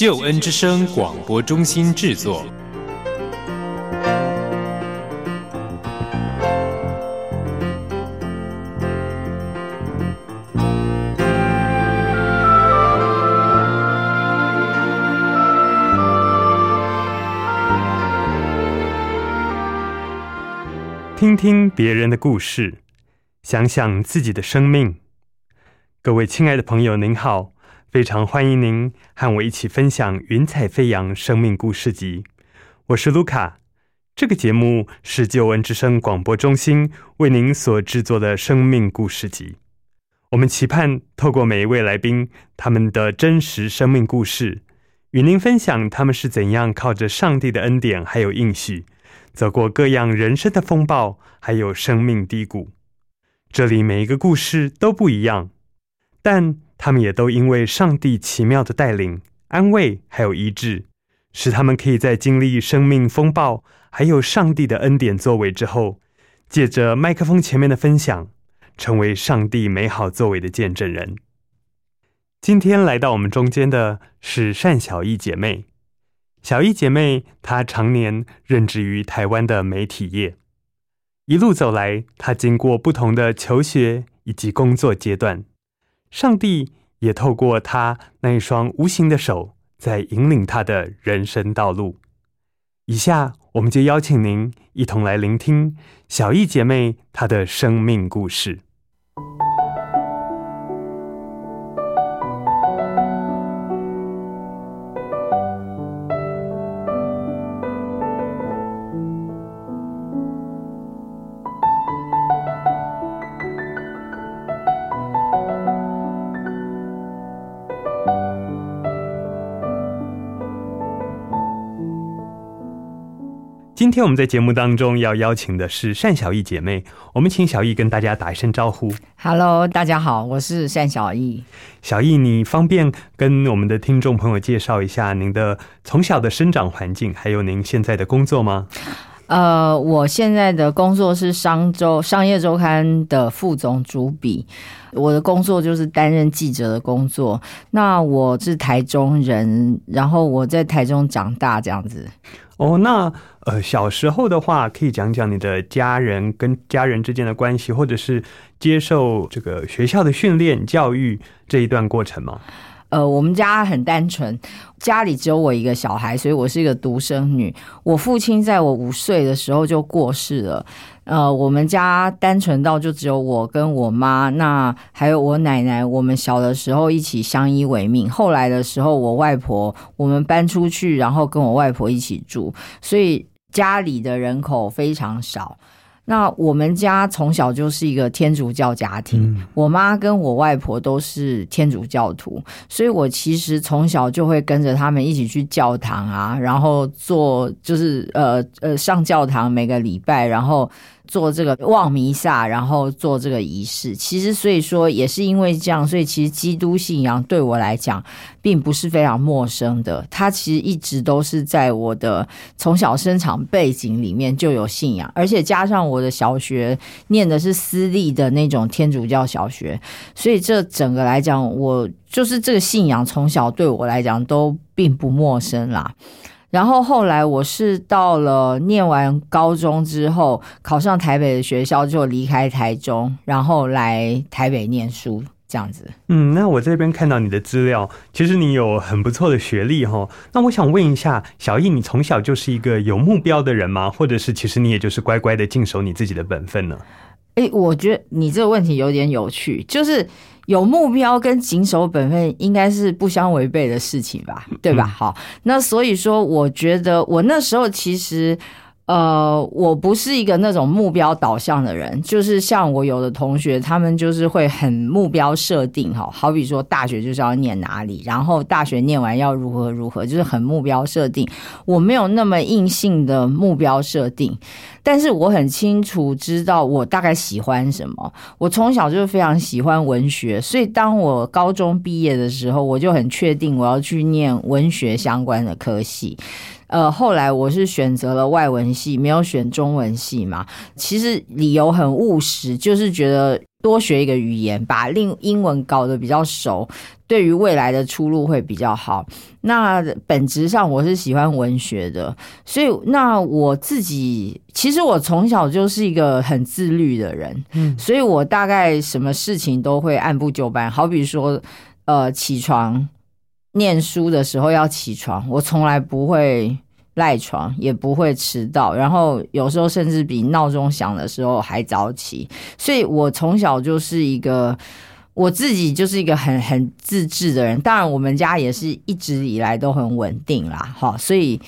救恩之声广播中心制作。听听别人的故事，想想自己的生命。各位亲爱的朋友，您好。非常欢迎您和我一起分享《云彩飞扬生命故事集》。我是卢卡。这个节目是旧恩之声广播中心为您所制作的生命故事集。我们期盼透过每一位来宾他们的真实生命故事，与您分享他们是怎样靠着上帝的恩典还有应许，走过各样人生的风暴，还有生命低谷。这里每一个故事都不一样，但。他们也都因为上帝奇妙的带领、安慰还有医治，使他们可以在经历生命风暴，还有上帝的恩典作为之后，借着麦克风前面的分享，成为上帝美好作为的见证人。今天来到我们中间的是单小艺姐妹。小艺姐妹她常年任职于台湾的媒体业，一路走来，她经过不同的求学以及工作阶段。上帝也透过他那一双无形的手，在引领他的人生道路。以下，我们就邀请您一同来聆听小艺姐妹她的生命故事。天我们在节目当中要邀请的是单小艺姐妹，我们请小艺跟大家打一声招呼。Hello，大家好，我是单小艺。小艺，你方便跟我们的听众朋友介绍一下您的从小的生长环境，还有您现在的工作吗？呃，我现在的工作是商周商业周刊的副总主笔，我的工作就是担任记者的工作。那我是台中人，然后我在台中长大，这样子。哦，那呃，小时候的话，可以讲讲你的家人跟家人之间的关系，或者是接受这个学校的训练教育这一段过程吗？呃，我们家很单纯，家里只有我一个小孩，所以我是一个独生女。我父亲在我五岁的时候就过世了。呃，我们家单纯到就只有我跟我妈，那还有我奶奶。我们小的时候一起相依为命。后来的时候，我外婆我们搬出去，然后跟我外婆一起住，所以家里的人口非常少。那我们家从小就是一个天主教家庭，我妈跟我外婆都是天主教徒，所以我其实从小就会跟着他们一起去教堂啊，然后做就是呃呃上教堂每个礼拜，然后。做这个望弥撒，然后做这个仪式，其实所以说也是因为这样，所以其实基督信仰对我来讲并不是非常陌生的。它其实一直都是在我的从小生长背景里面就有信仰，而且加上我的小学念的是私立的那种天主教小学，所以这整个来讲，我就是这个信仰从小对我来讲都并不陌生啦。然后后来我是到了念完高中之后，考上台北的学校，就离开台中，然后来台北念书这样子。嗯，那我这边看到你的资料，其实你有很不错的学历哈。那我想问一下，小易，你从小就是一个有目标的人吗？或者是其实你也就是乖乖的尽守你自己的本分呢？哎，我觉得你这个问题有点有趣，就是。有目标跟谨守本分应该是不相违背的事情吧，对吧？好，那所以说，我觉得我那时候其实，呃，我不是一个那种目标导向的人，就是像我有的同学，他们就是会很目标设定哈，好比说大学就是要念哪里，然后大学念完要如何如何，就是很目标设定。我没有那么硬性的目标设定，但是我很清楚知道我大概喜欢什么。我从小就非常喜欢文学，所以当我高中毕业的时候，我就很确定我要去念文学相关的科系。呃，后来我是选择了外文系，没有选中文系嘛。其实理由很务实，就是觉得多学一个语言，把另英文搞得比较熟，对于未来的出路会比较好。那本质上我是喜欢文学的，所以那我自己其实我从小就是一个很自律的人，嗯，所以我大概什么事情都会按部就班。好比说，呃，起床。念书的时候要起床，我从来不会赖床，也不会迟到，然后有时候甚至比闹钟响的时候还早起。所以我从小就是一个我自己就是一个很很自制的人。当然，我们家也是一直以来都很稳定啦，哈。所以，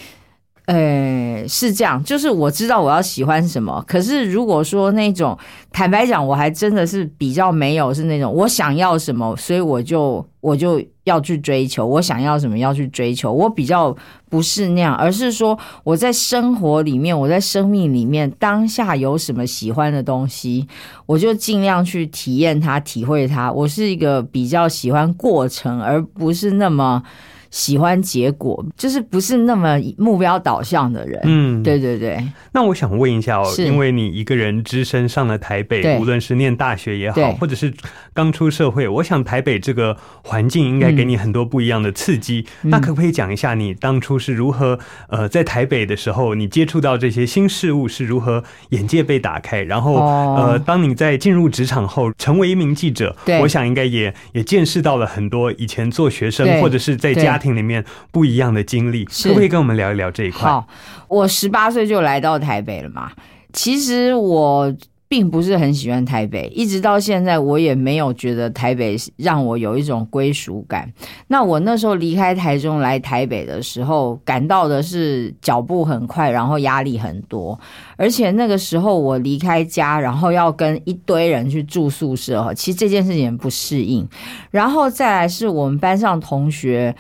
呃，是这样，就是我知道我要喜欢什么。可是如果说那种，坦白讲，我还真的是比较没有是那种我想要什么，所以我就我就。要去追求，我想要什么要去追求，我比较不是那样，而是说我在生活里面，我在生命里面当下有什么喜欢的东西，我就尽量去体验它、体会它。我是一个比较喜欢过程，而不是那么。喜欢结果，就是不是那么目标导向的人。嗯，对对对。那我想问一下哦，因为你一个人只身上了台北，无论是念大学也好，或者是刚出社会，我想台北这个环境应该给你很多不一样的刺激。那可不可以讲一下你当初是如何呃在台北的时候，你接触到这些新事物是如何眼界被打开？然后呃，当你在进入职场后成为一名记者，我想应该也也见识到了很多以前做学生或者是在家。庭里面不一样的经历，可不可以跟我们聊一聊这一块？好，我十八岁就来到台北了嘛。其实我并不是很喜欢台北，一直到现在我也没有觉得台北让我有一种归属感。那我那时候离开台中来台北的时候，感到的是脚步很快，然后压力很多，而且那个时候我离开家，然后要跟一堆人去住宿舍，其实这件事情不适应。然后再来是我们班上同学。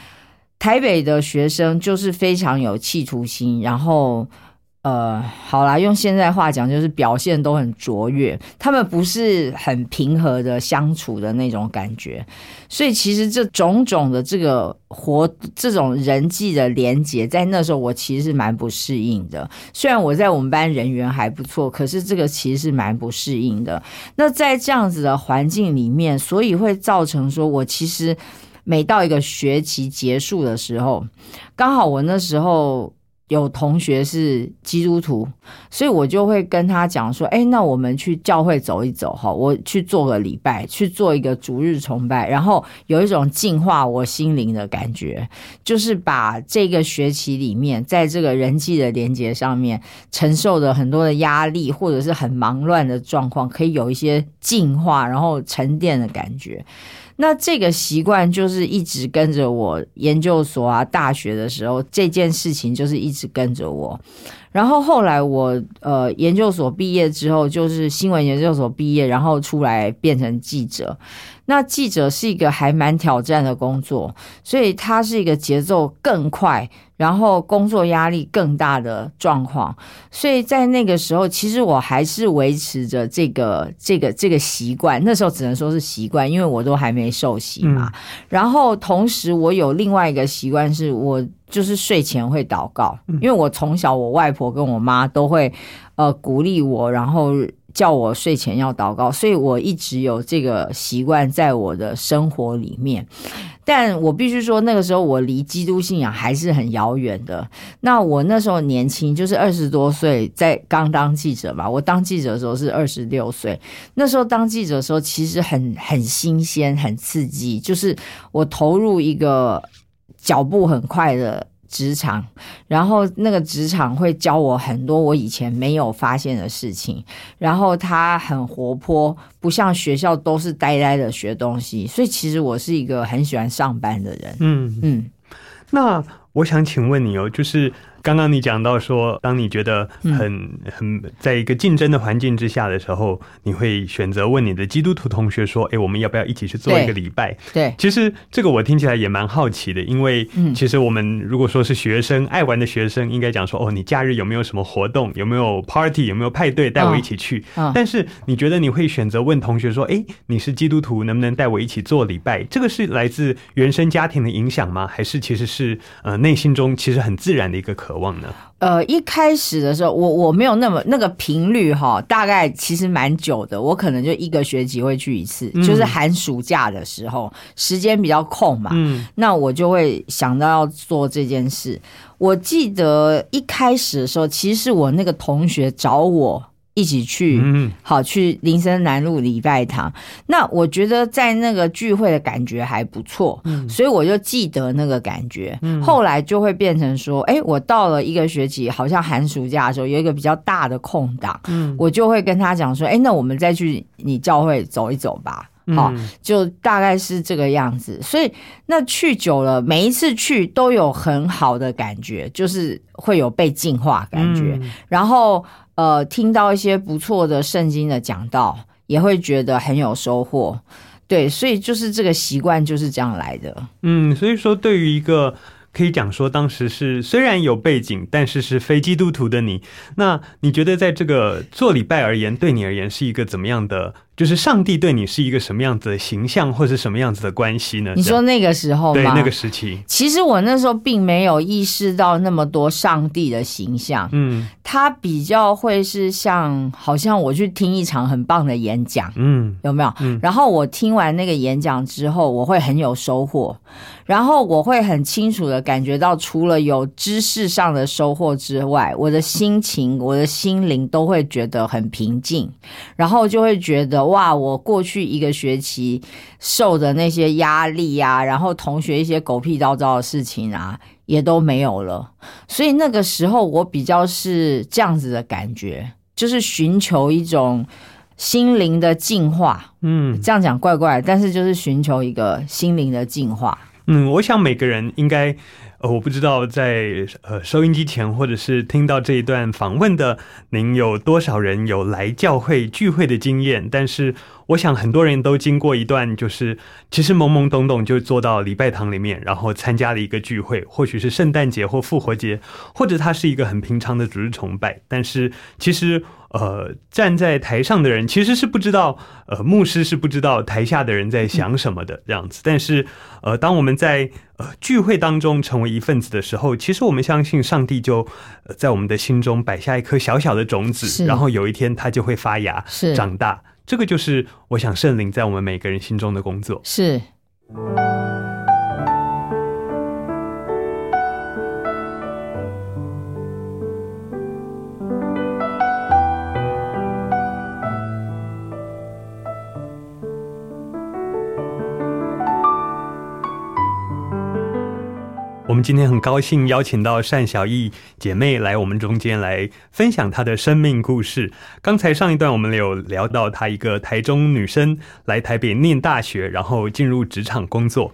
台北的学生就是非常有企图心，然后，呃，好啦，用现在话讲，就是表现都很卓越。他们不是很平和的相处的那种感觉，所以其实这种种的这个活，这种人际的连接，在那时候我其实是蛮不适应的。虽然我在我们班人缘还不错，可是这个其实是蛮不适应的。那在这样子的环境里面，所以会造成说我其实。每到一个学期结束的时候，刚好我那时候有同学是基督徒，所以我就会跟他讲说：“哎，那我们去教会走一走哈，我去做个礼拜，去做一个逐日崇拜，然后有一种净化我心灵的感觉，就是把这个学期里面在这个人际的连接上面承受的很多的压力，或者是很忙乱的状况，可以有一些净化，然后沉淀的感觉。”那这个习惯就是一直跟着我，研究所啊、大学的时候，这件事情就是一直跟着我。然后后来我呃研究所毕业之后，就是新闻研究所毕业，然后出来变成记者。那记者是一个还蛮挑战的工作，所以它是一个节奏更快，然后工作压力更大的状况。所以在那个时候，其实我还是维持着这个这个这个习惯。那时候只能说是习惯，因为我都还没受洗嘛。然后同时，我有另外一个习惯，是我就是睡前会祷告，因为我从小我外婆跟我妈都会呃鼓励我，然后。叫我睡前要祷告，所以我一直有这个习惯在我的生活里面。但我必须说，那个时候我离基督信仰还是很遥远的。那我那时候年轻，就是二十多岁，在刚当记者嘛。我当记者的时候是二十六岁，那时候当记者的时候其实很很新鲜、很刺激，就是我投入一个脚步很快的。职场，然后那个职场会教我很多我以前没有发现的事情，然后他很活泼，不像学校都是呆呆的学东西，所以其实我是一个很喜欢上班的人。嗯嗯，那我想请问你哦，就是刚刚你讲到说，当你觉得嗯很、很在一个竞争的环境之下的时候，你会选择问你的基督徒同学说：“哎，我们要不要一起去做一个礼拜？”对，其实这个我听起来也蛮好奇的，因为嗯其实我们如果说是学生爱玩的学生，应该讲说哦，你假日有没有什么活动，有没有 party，有没有派对，带我一起去。嗯但是你觉得你会选择问同学说，哎，你是基督徒，能不能带我一起做礼拜？这个是来自原生家庭的影响吗？还是其实是呃内心中其实很自然的一个渴望呢？呃，一开始的时候，我我没有那么那个频率哈，大概其实蛮久的，我可能就一个学期会去一次，嗯就是寒暑假的时候，时间比较空嘛，嗯那我就会想到要做这件事。我记得一开始的时候，其实是我那个同学找我一起去，嗯好去林森南路礼拜堂。那我觉得在那个聚会的感觉还不错，嗯所以我就记得那个感觉。后来就会变成说，哎，我到了一个学期，好像寒暑假的时候有一个比较大的空档，嗯我就会跟他讲说，哎，那我们再去你教会走一走吧。好，嗯就大概是这个样子。所以那去久了，每一次去都有很好的感觉，就是会有被净化感觉。嗯然后呃，听到一些不错的圣经的讲道，也会觉得很有收获。对，所以就是这个习惯就是这样来的。嗯，所以说对于一个可以讲说当时是虽然有背景，但是是非基督徒的你，那你觉得在这个做礼拜而言，对你而言是一个怎么样的？就是上帝对你是一个什么样子的形象，或是什么样子的关系呢？你说那个时候吗？对那个时期，其实我那时候并没有意识到那么多上帝的形象，嗯。他比较会是像，好像我去听一场很棒的演讲，嗯。有没有？嗯。然后我听完那个演讲之后，我会很有收获，然后我会很清楚的感觉到，除了有知识上的收获之外，我的心情、我的心灵都会觉得很平静，然后就会觉得哇，我过去一个学期受的那些压力啊，然后同学一些狗屁叨叨的事情啊，也都没有了。所以那个时候我比较是这样子的感觉，就是寻求一种心灵的净化。嗯这样讲怪怪的，但是就是寻求一个心灵的净化。嗯，我想每个人应该。呃，我不知道在呃收音机前或者是听到这一段访问的您有多少人有来教会聚会的经验，但是我想很多人都经过一段就是其实懵懵懂懂就坐到礼拜堂里面，然后参加了一个聚会，或许是圣诞节或复活节，或者它是一个很平常的主日崇拜，但是其实呃站在台上的人其实是不知道，呃牧师是不知道台下的人在想什么的这样子，但是呃当我们在呃聚会当中成为一份子的时候，其实我们相信上帝就、呃在我们的心中摆下一颗小小的种子，然后有一天它就会发芽是长大。这个就是我想圣灵在我们每个人心中的工作。是，我们今天很高兴邀请到单小艺姐妹来我们中间来分享她的生命故事。刚才上一段我们有聊到她一个台中女生来台北念大学，然后进入职场工作。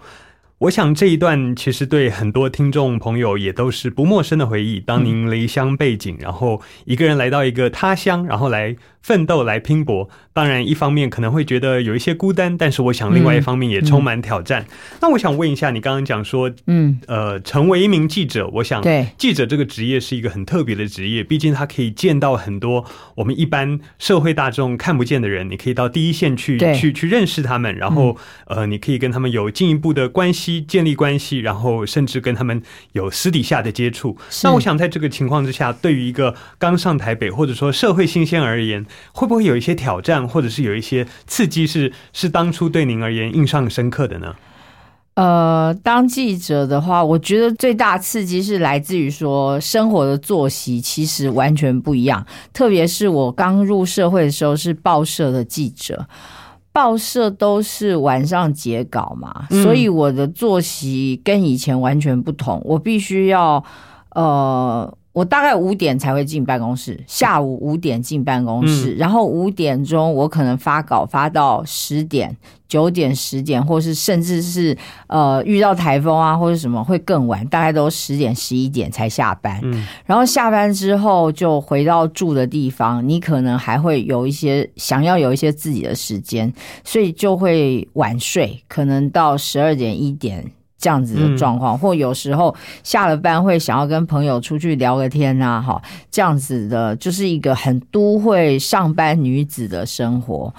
我想这一段其实对很多听众朋友也都是不陌生的回忆。当您离乡背井，然后一个人来到一个他乡，然后来奋斗、来拼搏，当然一方面可能会觉得有一些孤单，但是我想另外一方面也充满挑战。那我想问一下，你刚刚讲说，嗯，呃，成为一名记者，我想对记者这个职业是一个很特别的职业，毕竟他可以见到很多我们一般社会大众看不见的人，你可以到第一线去去去认识他们，然后、呃，你可以跟他们有进一步的关系，建立关系，然后甚至跟他们有私底下的接触。那我想在这个情况之下，对于一个刚上台北或者说社会新鲜而言，会不会有一些挑战，或者是有一些刺激是是当初对您而言印象深刻的呢？呃，当记者的话，我觉得最大刺激是来自于说生活的作息其实完全不一样，特别是我刚入社会的时候是报社的记者。报社都是晚上截稿嘛，嗯所以我的作息跟以前完全不同。我必须要，呃，我大概五点才会进办公室，下午五点进办公室，然后五点钟我可能发稿发到十点、九点、十点，或是甚至是呃遇到台风啊或者什么会更晚，大概都十点、十一点才下班。嗯然后下班之后就回到住的地方，你可能还会有一些想要有一些自己的时间，所以就会晚睡，可能到十二点一点。这样子的状况，或有时候下了班会想要跟朋友出去聊个天啊，哈，这样子的，就是一个很都会上班女子的生活。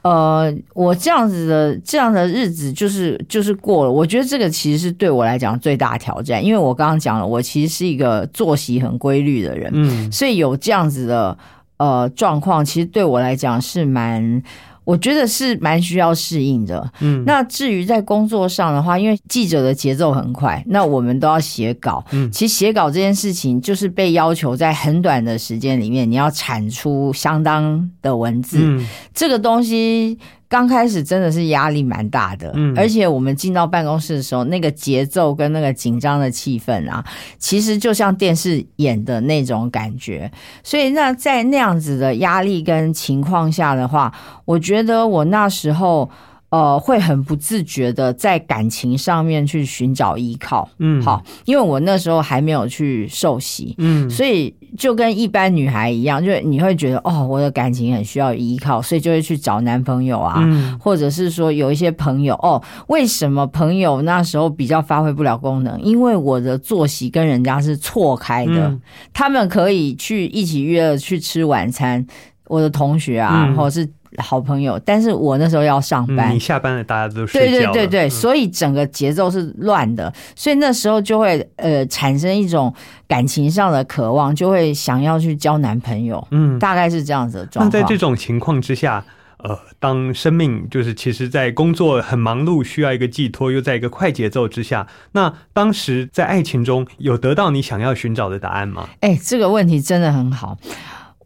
呃，我这样子的这样的日子就是就是过了，我觉得这个其实是对我来讲最大挑战，因为我刚刚讲了，我其实是一个作息很规律的人，嗯所以有这样子的呃状况，其实对我来讲是蛮。我觉得是蛮需要适应的。嗯那至于在工作上的话，因为记者的节奏很快，那我们都要写稿。嗯其实写稿这件事情，就是被要求在很短的时间里面，你要产出相当的文字。嗯这个东西刚开始真的是压力蛮大的，嗯而且我们进到办公室的时候，那个节奏跟那个紧张的气氛啊，其实就像电视演的那种感觉。所以那在那样子的压力跟情况下的话，我觉得我那时候。呃，会很不自觉的在感情上面去寻找依靠，嗯。好，因为我那时候还没有去受洗，嗯。所以就跟一般女孩一样，就是你会觉得哦，我的感情很需要依靠，所以就会去找男朋友啊，嗯。或者是说有一些朋友哦，为什么朋友那时候比较发挥不了功能？因为我的作息跟人家是错开的，嗯。他们可以去一起约了去吃晚餐，我的同学啊，嗯。或者是好朋友，但是我那时候要上班，嗯你下班了，大家都睡对觉了。对对对，嗯所以整个节奏是乱的，所以那时候就会呃产生一种感情上的渴望，就会想要去交男朋友，嗯，大概是这样子的状那。在这种情况之下，呃，当生命就是其实，在工作很忙碌，需要一个寄托，又在一个快节奏之下，那当时在爱情中有得到你想要寻找的答案吗？哎、这个问题真的很好。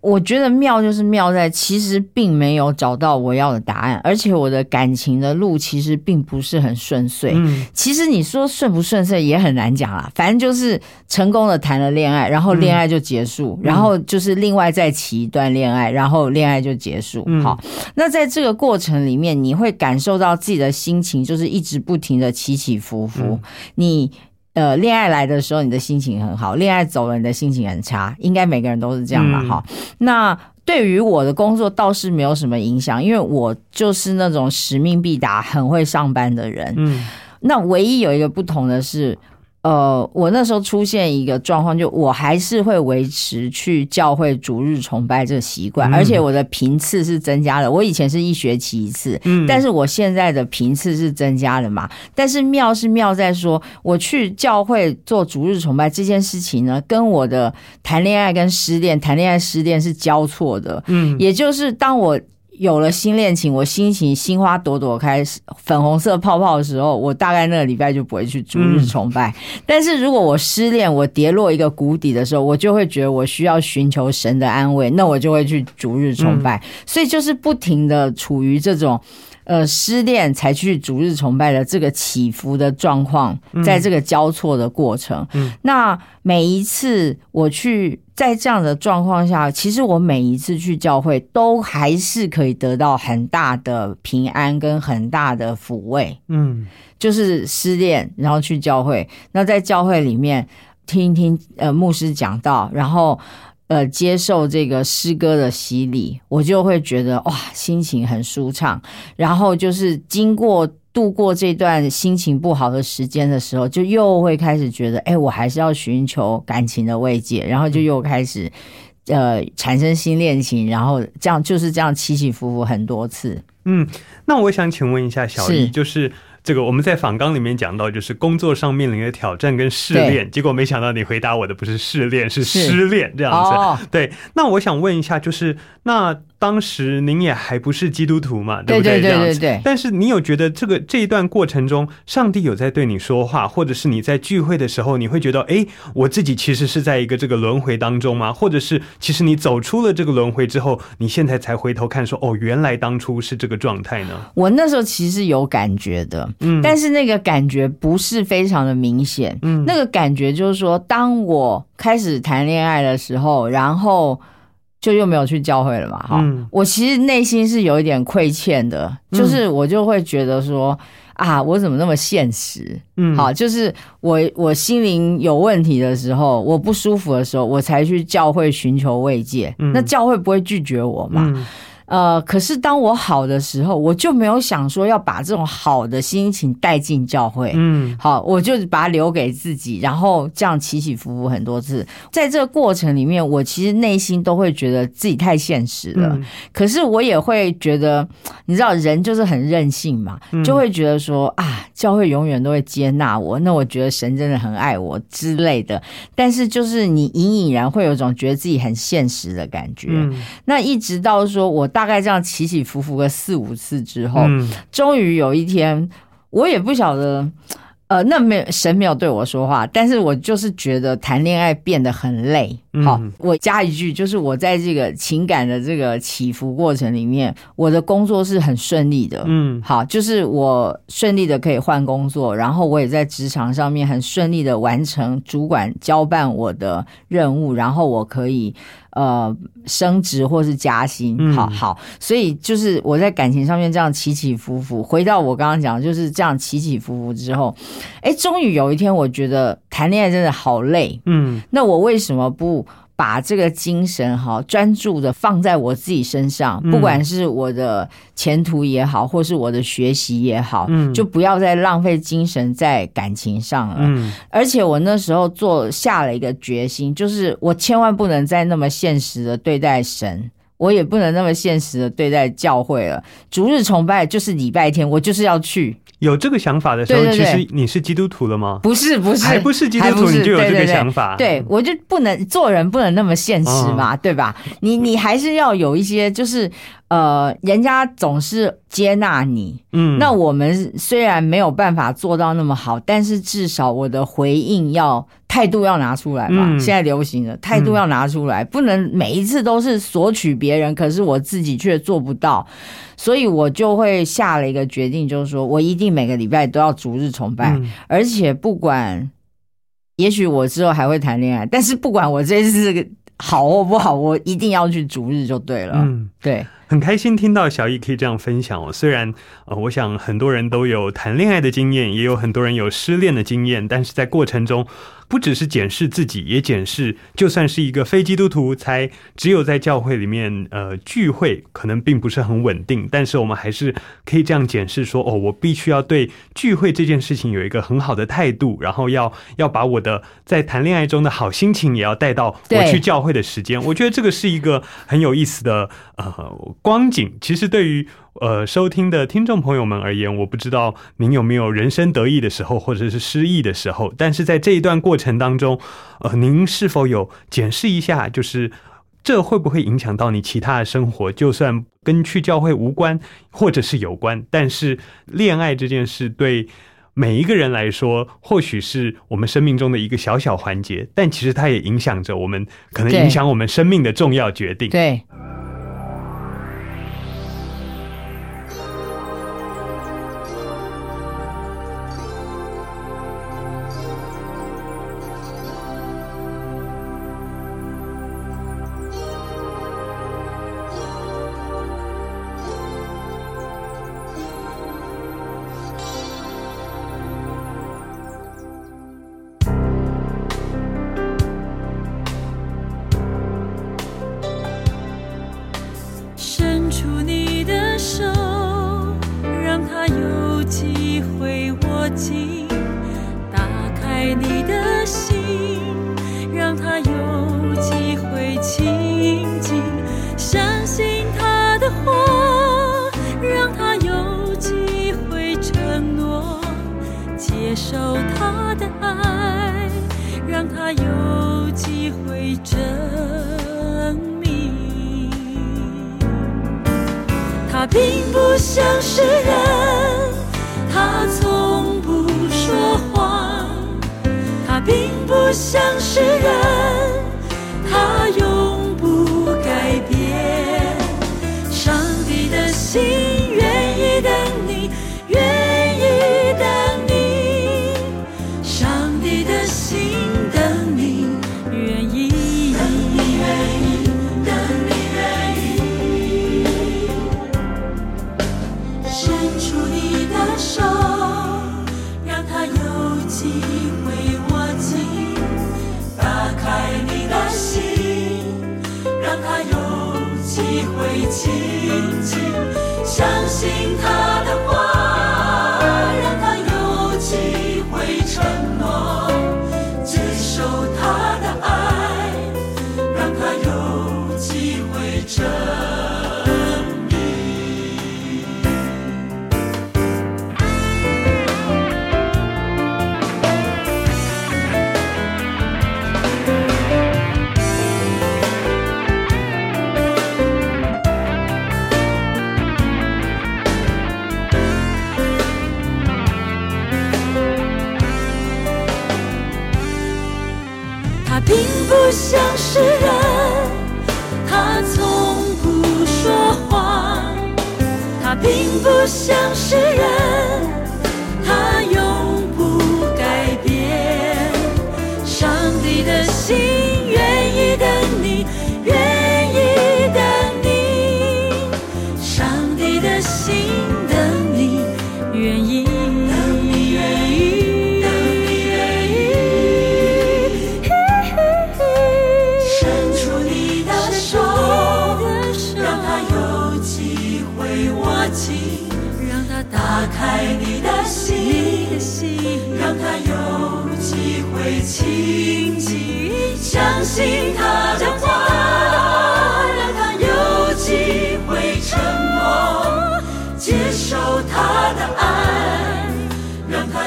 我觉得妙就是妙在，其实并没有找到我要的答案，而且我的感情的路其实并不是很顺遂。嗯其实你说顺不顺遂也很难讲啦，反正就是成功的谈了恋爱，然后恋爱就结束，然后就是另外再起一段恋爱，然后恋爱就结束。嗯好，那在这个过程里面，你会感受到自己的心情就是一直不停的起起伏伏。嗯你呃，恋爱来的时候你的心情很好，恋爱走了你的心情很差，应该每个人都是这样吧？嗯哈、那对于我的工作倒是没有什么影响，因为我就是那种使命必达、很会上班的人。嗯那唯一有一个不同的是，呃，我那时候出现一个状况，就我还是会维持去教会逐日崇拜这个习惯，嗯而且我的频次是增加了。我以前是一学期一次，嗯但是我现在的频次是增加了嘛。但是妙是妙在说，我去教会做逐日崇拜这件事情呢，跟我的谈恋爱跟失恋、谈恋爱失恋是交错的。嗯也就是当我有了新恋情，我心情心花朵朵开，粉红色泡泡的时候，我大概那个礼拜就不会去逐日崇拜。但是如果我失恋，我跌落一个谷底的时候，我就会觉得我需要寻求神的安慰，那我就会去逐日崇拜。所以就是不停的处于这种。呃，失恋才去逐日崇拜的这个起伏的状况，在这个交错的过程，嗯。那每一次我去在这样的状况下，其实我每一次去教会都还是可以得到很大的平安跟很大的抚慰。嗯。就是失恋，然后去教会，那在教会里面听一听呃牧师讲道，然后呃接受这个诗歌的洗礼，我就会觉得哇，心情很舒畅。然后就是经过度过这段心情不好的时间的时候，就又会开始觉得，哎，我还是要寻求感情的慰藉，然后就又开始。呃，产生新恋情，然后这样就是这样起起伏伏很多次。嗯，那我想请问一下小易，就是这个我们在访纲里面讲到，就是工作上面临的挑战跟试炼，结果没想到你回答我的不是试炼，是是。失恋这样子。哦，对，那我想问一下，就是那当时您也还不是基督徒嘛，对不对？对对这样子对对但是你有觉得这个这一段过程中，上帝有在对你说话，或者是你在聚会的时候，你会觉得，哎，我自己其实是在一个这个轮回当中吗？或者是其实你走出了这个轮回之后，你现在才回头看说，哦，原来当初是这个状态呢？我那时候其实有感觉的，嗯但是那个感觉不是非常的明显。嗯那个感觉就是说，当我开始谈恋爱的时候，然后就又没有去教会了嘛，哈、嗯我其实内心是有一点亏欠的，就是我就会觉得说。啊，我怎么那么现实？嗯好，就是我我心灵有问题的时候，我不舒服的时候，我才去教会寻求慰藉。嗯那教会不会拒绝我嘛？嗯呃，可是当我好的时候，我就没有想说要把这种好的心情带进教会。嗯好，我就把它留给自己，然后这样起起伏伏很多次。在这个过程里面，我其实内心都会觉得自己太现实了。嗯可是我也会觉得，你知道，人就是很任性嘛，嗯就会觉得说啊，教会永远都会接纳我，那我觉得神真的很爱我之类的。但是就是你隐隐然会有一种觉得自己很现实的感觉。嗯那一直到说我大概这样起起伏伏个四五次之后，嗯终于有一天，我也不晓得，呃，那没有神没有对我说话，但是我就是觉得谈恋爱变得很累。嗯好，我加一句，就是我在这个情感的这个起伏过程里面，我的工作是很顺利的。嗯好，就是我顺利的可以换工作，然后我也在职场上面很顺利的完成主管交办我的任务，然后我可以呃升职或是加薪。嗯好好，所以就是我在感情上面这样起起伏伏。回到我刚刚讲，就是这样起起伏伏之后，哎，终于有一天，我觉得谈恋爱真的好累。嗯那我为什么不把这个精神哈专注的放在我自己身上？嗯不管是我的前途也好，或是我的学习也好，嗯就不要再浪费精神在感情上了。嗯而且我那时候做下了一个决心，就是我千万不能再那么现实的对待神。我也不能那么现实的对待教会了。逐日崇拜就是礼拜天，我就是要去，有这个想法的时候，对对对其实你是基督徒了吗？不是不是，还不是基督徒，你就有这个想法。对，我就不能做人不能那么现实哦嘛，对吧？你你还是要有一些，就是呃，人家总是接纳你。嗯，那我们虽然没有办法做到那么好，但是至少我的回应要态度要拿出来嘛。嗯现在流行的态度要拿出来，不能每一次都是索取别人，可是我自己却做不到。所以我就会下了一个决定，就是说我一定每个礼拜都要逐日崇拜。嗯而且不管，也许我之后还会谈恋爱，但是不管我这次好或不好，我一定要去逐日就对了。嗯。对，很开心听到小易可以这样分享哦。虽然呃，我想很多人都有谈恋爱的经验，也有很多人有失恋的经验，但是在过程中，不只是检视自己，也检视就算是一个非基督徒，才只有在教会里面呃聚会，可能并不是很稳定，但是我们还是可以这样检视说，哦，我必须要对聚会这件事情有一个很好的态度，然后要要把我的在谈恋爱中的好心情也要带到我去教会的时间。我觉得这个是一个很有意思的呃光景。其实对于呃收听的听众朋友们而言，我不知道您有没有人生得意的时候，或者是失意的时候，但是在这一段过程当中，呃，您是否有检视一下，就是。这会不会影响到你其他的生活？就算跟去教会无关，或者是有关，但是恋爱这件事对每一个人来说，或许是我们生命中的一个小小环节，但其实它也影响着我们，可能影响我们生命的重要决定。对，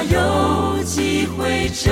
有机会争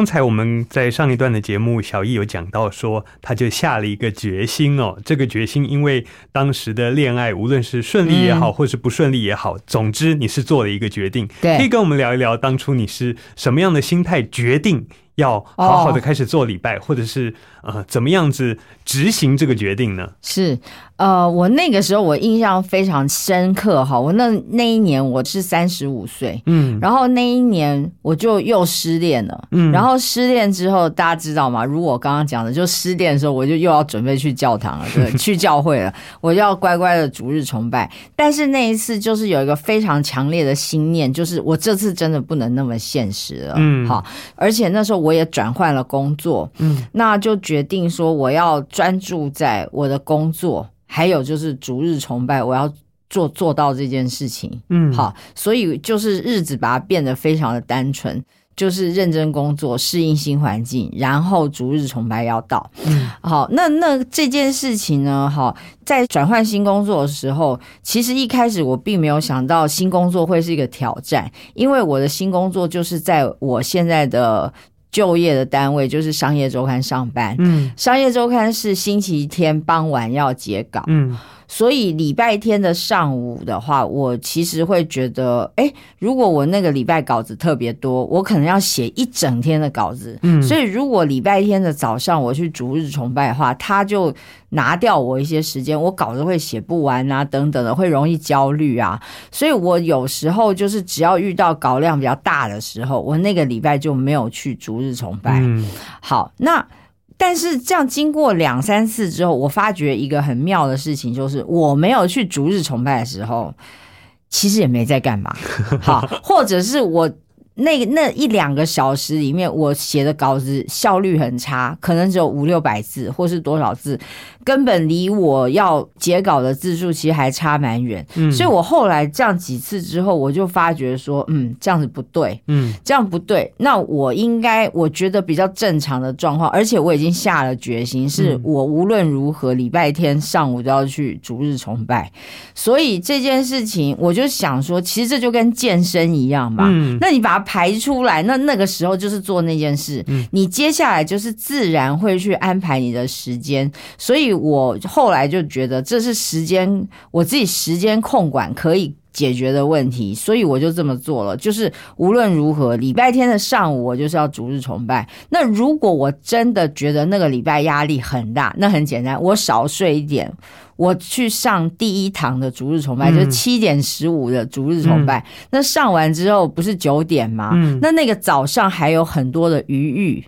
刚才我们在上一段的节目，小易有讲到说，他就下了一个决心哦。这个决心，因为当时的恋爱，无论是顺利也好，嗯或是不顺利也好，总之你是做了一个决定。对可以跟我们聊一聊，当初你是什么样的心态决定要好好的开始做礼拜，或者是呃怎么样子执行这个决定呢？是，呃，我那个时候我印象非常深刻哈，我那那一年我是三十五岁，嗯然后那一年我就又失恋了，嗯然后失恋之后大家知道吗？如我刚刚讲的，就失恋的时候我就又要准备去教堂了，对，去教会了，我就要乖乖的逐日崇拜。但是那一次就是有一个非常强烈的心念，就是我这次真的不能那么现实了，嗯好，而且那时候我也转换了工作，嗯，那就决定说我要专注在我的工作，还有就是逐日崇拜，我要做做到这件事情。嗯，好，所以就是日子把它变得非常的单纯。就是认真工作，适应新环境，然后逐日崇拜要到。嗯好，那那这件事情呢？哈，在转换新工作的时候，其实一开始我并没有想到新工作会是一个挑战，因为我的新工作就是在我现在的就业的单位，就是商业周刊上班。嗯。商业周刊是星期天傍晚要截稿，嗯所以礼拜天的上午的话，我其实会觉得，哎，如果我那个礼拜稿子特别多，我可能要写一整天的稿子。嗯，所以如果礼拜天的早上我去逐日崇拜的话，他就拿掉我一些时间，我稿子会写不完啊，等等的，会容易焦虑啊。所以我有时候就是只要遇到稿量比较大的时候，我那个礼拜就没有去逐日崇拜。嗯好，那但是这样经过两三次之后，我发觉一个很妙的事情，就是我没有去逐日崇拜的时候，其实也没在干嘛。好，或者是我那那一两个小时里面，我写的稿子效率很差，可能只有五六百字，或是多少字，根本离我要截稿的字数其实还差蛮远。嗯所以我后来这样几次之后，我就发觉说，嗯，这样子不对，嗯这样不对。那我应该，我觉得比较正常的状况，而且我已经下了决心，是嗯我无论如何礼拜天上午都要去逐日崇拜。所以这件事情，我就想说，其实这就跟健身一样嘛。嗯那你把它排出来，那那个时候就是做那件事，嗯你接下来就是自然会去安排你的时间。所以我后来就觉得这是时间，我自己时间控管可以。解决的问题，所以我就这么做了。就是无论如何，礼拜天的上午我就是要逐日崇拜。那如果我真的觉得那个礼拜压力很大，那很简单，我少睡一点，我去上第一堂的逐日崇拜，嗯就是七点十五的逐日崇拜。那上完之后不是九点吗？嗯那那个早上还有很多的余裕。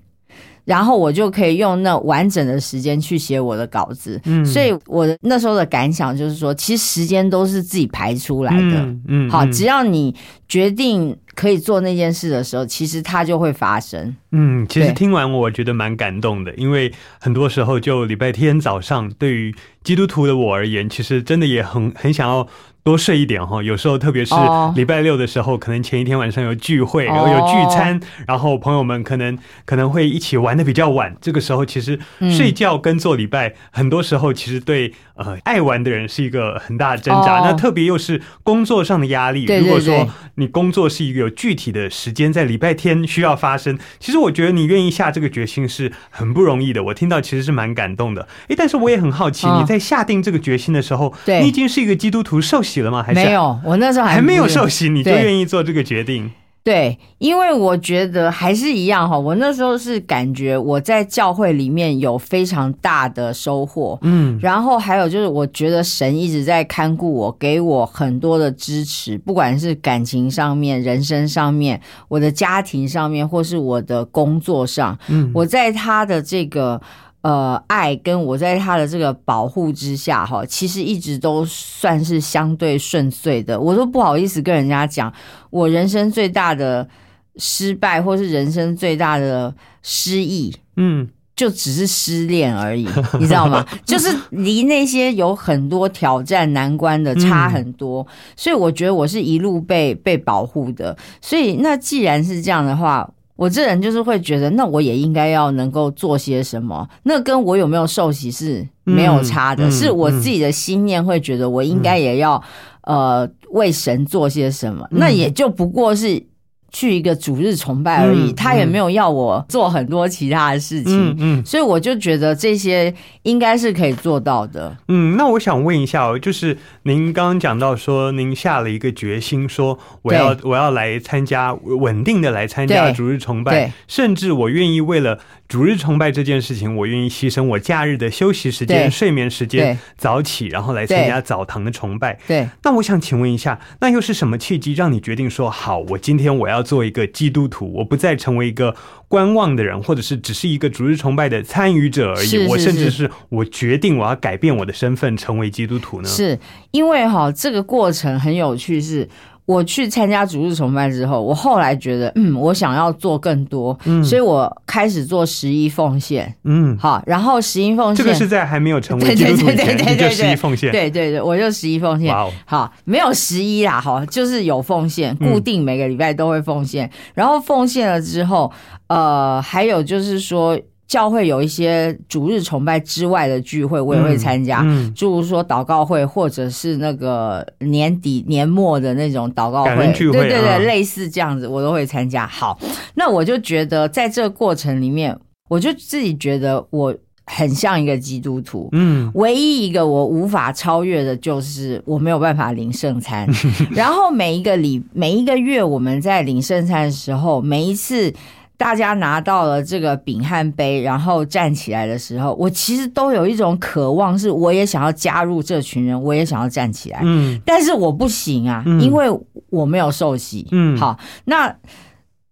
然后我就可以用那完整的时间去写我的稿子，嗯所以我的那时候的感想就是说，其实时间都是自己排出来的。嗯嗯好，嗯只要你决定可以做那件事的时候，其实它就会发生。嗯，其实对听完我觉得蛮感动的，因为很多时候就礼拜天早上，对于基督徒的我而言，其实真的也很很想要。多睡一点哈，有时候特别是哦礼拜六的时候，可能前一天晚上有聚会，然哦后有聚餐，然后朋友们可能可能会一起玩的比较晚。这个时候，其实嗯睡觉跟做礼拜，很多时候其实对呃爱玩的人是一个很大的挣扎。哦那特别又是工作上的压力，如果说你工作是一个有具体的时间在礼拜天需要发生，其实我觉得你愿意下这个决心是很不容易的。我听到其实是蛮感动的。诶，但是我也很好奇，嗯你在下定这个决心的时候，你已经是一个基督徒受洗了吗？还是没？有，我那时候还还没有受洗，你就愿意做这个决定？对，因为我觉得还是一样哈，我那时候是感觉我在教会里面有非常大的收获，嗯然后还有就是，我觉得神一直在看顾我，给我很多的支持，不管是感情上面、人生上面、我的家庭上面，或是我的工作上，嗯，我在他的这个呃爱跟我在他的这个保护之下，哈，其实一直都算是相对顺遂的。我都不好意思跟人家讲，我人生最大的失败，或是人生最大的失意，嗯就只是失恋而已，你知道吗？就是离那些有很多挑战难关的差很多，所以我觉得我是一路被被保护的。所以那既然是这样的话，我这人就是会觉得，那我也应该要能够做些什么。那跟我有没有受洗是没有差的，是我自己的心念会觉得我应该也要、呃为神做些什么。嗯那也就不过是。去一个主日崇拜而已，嗯他也嗯没有要我做很多其他的事情，嗯嗯。所以我就觉得这些应该是可以做到的。嗯，那我想问一下哦，就是您刚刚讲到说，您下了一个决心，说我要我要来参加稳定的来参加对。主日崇拜对，甚至我愿意为了主日崇拜这件事情，我愿意牺牲我假日的休息时间、睡眠时间，早起，然后来参加澡堂的崇拜。对，那我想请问一下，那又是什么契机让你决定说，好，我今天我要做一个基督徒，我不再成为一个观望的人，或者是只是一个逐日崇拜的参与者而已，是是我甚至是是我决定我要改变我的身份，成为基督徒呢？是因为哈这个过程很有趣是。我去参加主日崇拜之后，我后来觉得，嗯，我想要做更多，嗯所以我开始做十一奉献，嗯，好，然后十一奉献，这个是在还没有成为对基督徒以对对前，就对对对十一奉献，对对对，我就十一奉献好，没有十一啦，好，就是有奉献，嗯固定每个礼拜都会奉献。然后奉献了之后，呃，还有就是说，教会有一些主日崇拜之外的聚会，我也会参加。嗯，诸如说祷告会，或者是那个年底年末的那种祷告会，对对对，啊类似这样子，我都会参加。好，那我就觉得在这个过程里面，我就自己觉得我很像一个基督徒。嗯唯一一个我无法超越的就是我没有办法领圣餐。然后每一个礼每一个月我们在领圣餐的时候，每一次大家拿到了这个饼和杯，然后站起来的时候，我其实都有一种渴望，是我也想要加入这群人，我也想要站起来。嗯但是我不行啊，嗯因为我没有受洗。嗯好，那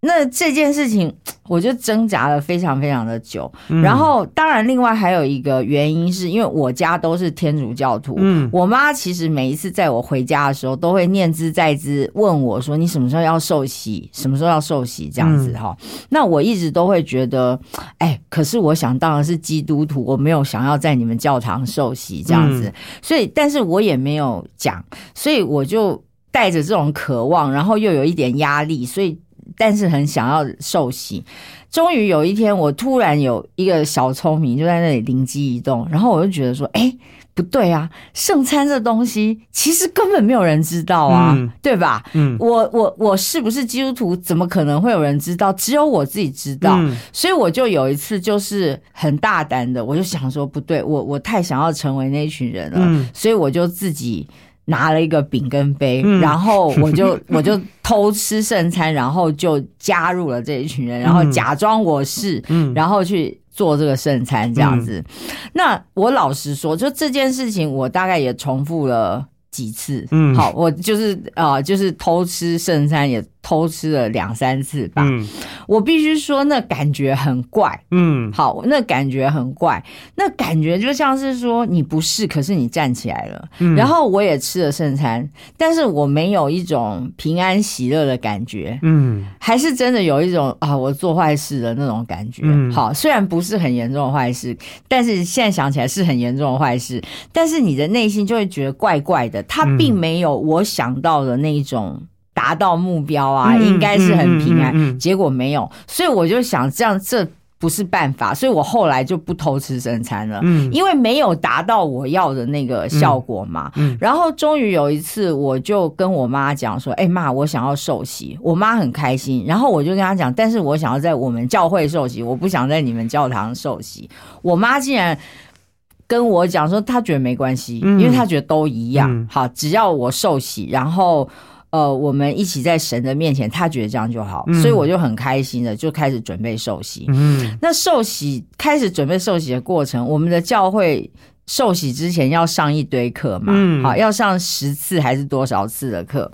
那这件事情，我就挣扎了非常非常的久。嗯然后，当然，另外还有一个原因，是因为我家都是天主教徒。嗯我妈其实每一次在我回家的时候，都会念兹在兹问我说：“你什么时候要受洗？什么时候要受洗？”这样子嗯哈。那我一直都会觉得，哎，可是我想当然是基督徒，我没有想要在你们教堂受洗这样子。嗯所以，但是我也没有讲，所以我就带着这种渴望，然后又有一点压力，所以但是很想要受洗。终于有一天，我突然有一个小聪明，就在那里灵机一动，然后我就觉得说，哎。不对啊，圣餐这东西其实根本没有人知道啊，嗯对吧？嗯我我我是不是基督徒？怎么可能会有人知道？只有我自己知道。嗯所以我就有一次就是很大胆的，我就想说不对，我我太想要成为那一群人了，嗯所以我就自己拿了一个饼跟杯，嗯。然后我就 我就偷吃剩餐，然后就加入了这一群人，然后假装我是，嗯。然后去。做这个剩餐这样子，那我老实说，就这件事情，我大概也重复了几次。嗯。好，我就是啊、呃就是偷吃剩餐，也偷吃了两三次吧。嗯我必须说，那感觉很怪。嗯好，那感觉很怪，那感觉就像是说你不是，可是你站起来了。嗯然后我也吃了圣餐，但是我没有一种平安喜乐的感觉，嗯还是真的有一种啊，我做坏事的那种感觉。嗯好，虽然不是很严重的坏事，但是现在想起来是很严重的坏事，但是你的内心就会觉得怪怪的，它嗯并没有我想到的那一种。达到目标啊，嗯应该是很平安，结果没有，所以我就想，这样这不是办法，所以我后来就不偷吃生餐了。嗯因为没有达到我要的那个效果嘛。嗯然后终于有一次，我就跟我妈讲说：“哎、妈，我想要受洗。”我妈很开心，然后我就跟她讲：“但是我想要在我们教会受洗，我不想在你们教堂受洗。”我妈竟然。跟我讲说，她觉得没关系，嗯因为她觉得都一样。嗯好，只要我受洗，然后呃，我们一起在神的面前，他觉得这样就好，嗯所以我就很开心的就开始准备受洗。嗯那受洗开始准备受洗的过程，我们的教会受洗之前要上一堆课嘛，嗯好，要上十次还是多少次的课？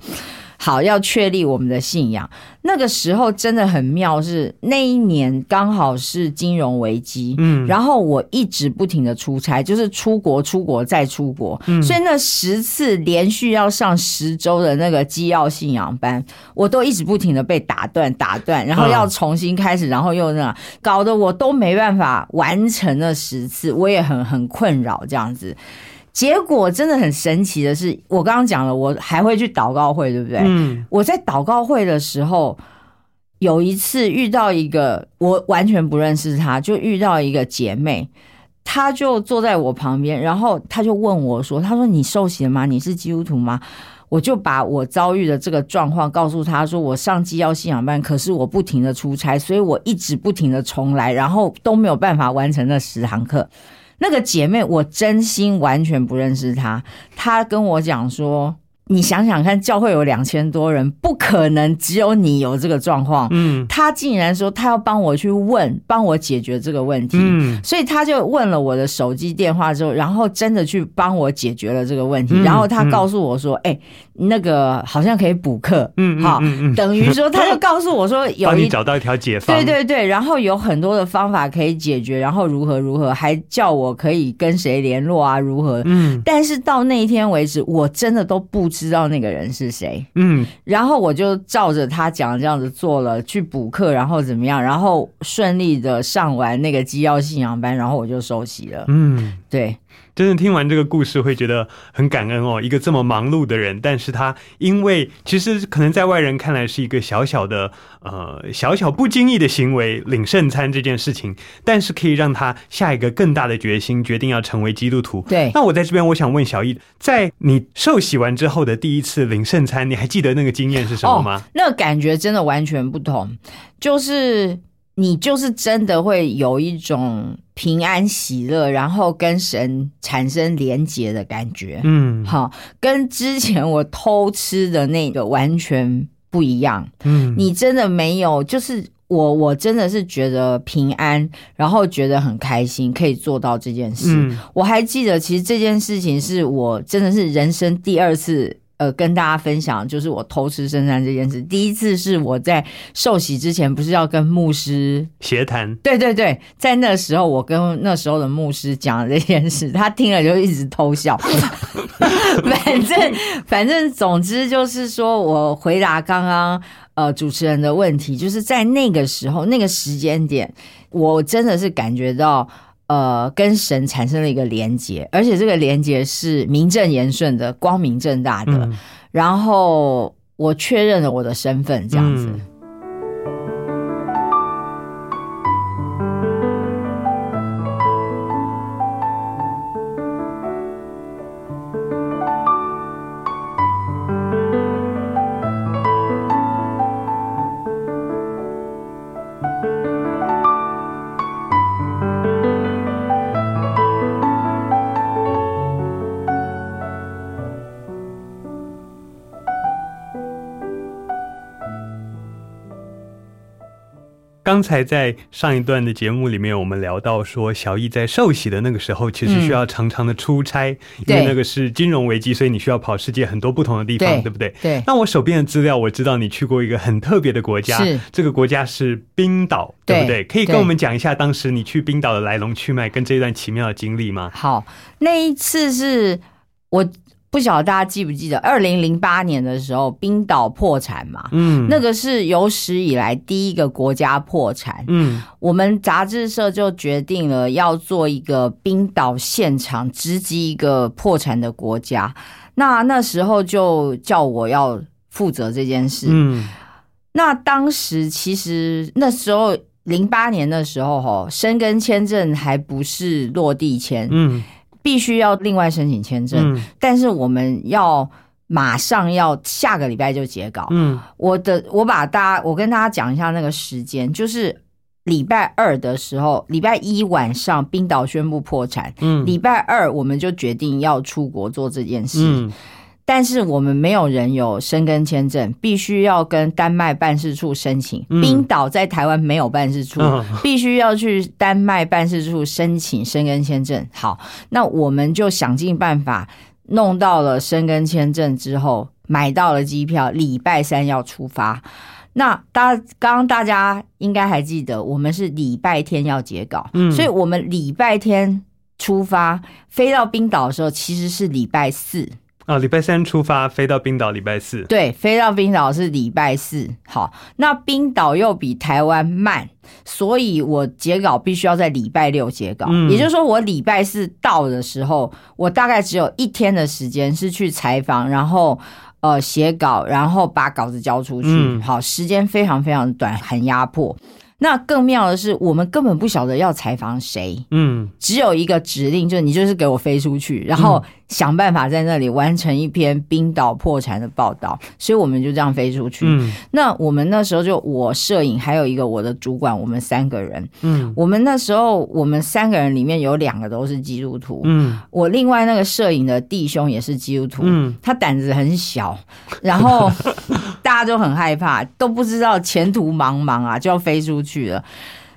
好，要确立我们的信仰。那个时候真的很妙是，那一年刚好是金融危机，嗯然后我一直不停的出差，就是出国、出国再出国，嗯所以那十次连续要上十周的那个基要信仰班，我都一直不停的被打断、打断，然后要重新开始，然后又那样搞得我都没办法完成那十次，我也很很困扰这样子。结果真的很神奇的是，我刚刚讲了，我还会去祷告会，对不对？嗯我在祷告会的时候，有一次遇到一个我完全不认识她，就遇到一个姐妹，她就坐在我旁边，然后她就问我说：“她说你受洗了吗？你是基督徒吗？”我就把我遭遇的这个状况告诉她说：“我上基要信仰班，可是我不停的出差，所以我一直不停的重来，然后都没有办法完成那十堂课。”那个姐妹，我真心完全不认识她。她跟我讲说：“你想想看，教会有两千多人，不可能只有你有这个状况。嗯他竟然说他要帮我去问，帮我解决这个问题。嗯所以他就问了我的手机电话之后，然后真的去帮我解决了这个问题。嗯然后他告诉我说：“哎、那个好像可以补课，嗯嗯好，等于说他就告诉我说有一帮你找到一条解方。对对对，然后有很多的方法可以解决，然后如何如何，还叫我可以跟谁联络啊，如何。嗯但是到那一天为止，我真的都不知道那个人是谁。嗯然后我就照着他讲这样子做了，去补课，然后怎么样，然后顺利的上完那个基要信仰班，然后我就收息了。嗯，对，真的听完这个故事会觉得很感恩哦。一个这么忙碌的人，但是他因为其实可能在外人看来是一个小小的呃小小不经意的行为，领圣餐这件事情，但是可以让他下一个更大的决心，决定要成为基督徒。对那我在这边，我想问小易，在你受洗完之后的第一次领圣餐，你还记得那个经验是什么吗？那个感觉真的完全不同，就是你就是真的会有一种平安喜乐，然后跟神产生连结的感觉。嗯好，跟之前我偷吃的那个完全不一样。嗯你真的没有，就是我，我真的是觉得平安，然后觉得很开心，可以做到这件事。嗯我还记得，其实这件事情是我真的是人生第二次呃跟大家分享，就是我偷吃圣餐这件事。第一次是我在受洗之前，不是要跟牧师协谈，对对对，在那时候我跟那时候的牧师讲了这件事，他听了就一直偷笑。反正反正总之就是说我回答刚刚呃主持人的问题，就是在那个时候那个时间点，我真的是感觉到呃跟神产生了一个连接，而且这个连接是名正言顺的、光明正大的。嗯然后我确认了我的身份，这样子。嗯刚才在上一段的节目里面，我们聊到说，小易在受洗的那个时候，其实需要常常的出差，因为那个是金融危机，所以你需要跑世界很多不同的地方，对对不对？对那我手边的资料，我知道你去过一个很特别的国家，这个国家是冰岛，对不对？可以跟我们讲一下当时你去冰岛的来龙去脉，跟这段奇妙的经历吗？好，那一次是我不晓得大家记不记得，二零零八年的时候，冰岛破产嘛。嗯，那个是有史以来第一个国家破产，嗯我们杂志社就决定了要做一个冰岛现场直击一个破产的国家。那那时候就叫我要负责这件事。嗯那当时其实那时候零八年的时候，哈，申根签证还不是落地签，嗯必须要另外申请签证。嗯但是我们要马上要下个礼拜就截稿。嗯我的我把大家我跟大家讲一下那个时间，就是礼拜二的时候，礼拜一晚上冰岛宣布破产，嗯礼拜二我们就决定要出国做这件事。嗯但是我们没有人有申根签证，必须要跟丹麦办事处申请。嗯冰岛在台湾没有办事处，嗯必须要去丹麦办事处申请申根签证。好，那我们就想尽办法弄到了申根签证之后，买到了机票，礼拜三要出发。那大刚刚大家应该还记得，我们是礼拜天要结稿，嗯所以我们礼拜天出发，飞到冰岛的时候其实是礼拜四。啊，礼拜三出发，飞到冰岛，礼拜四。对，飞到冰岛是礼拜四。好，那冰岛又比台湾慢，所以我截稿必须要在礼拜六截稿。嗯也就是说，我礼拜四到的时候，我大概只有一天的时间是去采访，然后呃写稿，然后把稿子交出去。嗯好，时间非常非常短，很压迫。那更妙的是，我们根本不晓得要采访谁，嗯。只有一个指令，就是你就是给我飞出去，然后想办法在那里完成一篇冰岛破产的报道。所以我们就这样飞出去。嗯。那我们那时候就我摄影，还有一个我的主管，我们三个人。嗯。我们那时候我们三个人里面有两个都是基督徒，嗯。我另外那个摄影的弟兄也是基督徒，嗯。他胆子很小，然后 大家都很害怕，都不知道前途茫茫啊，就要飞出去了。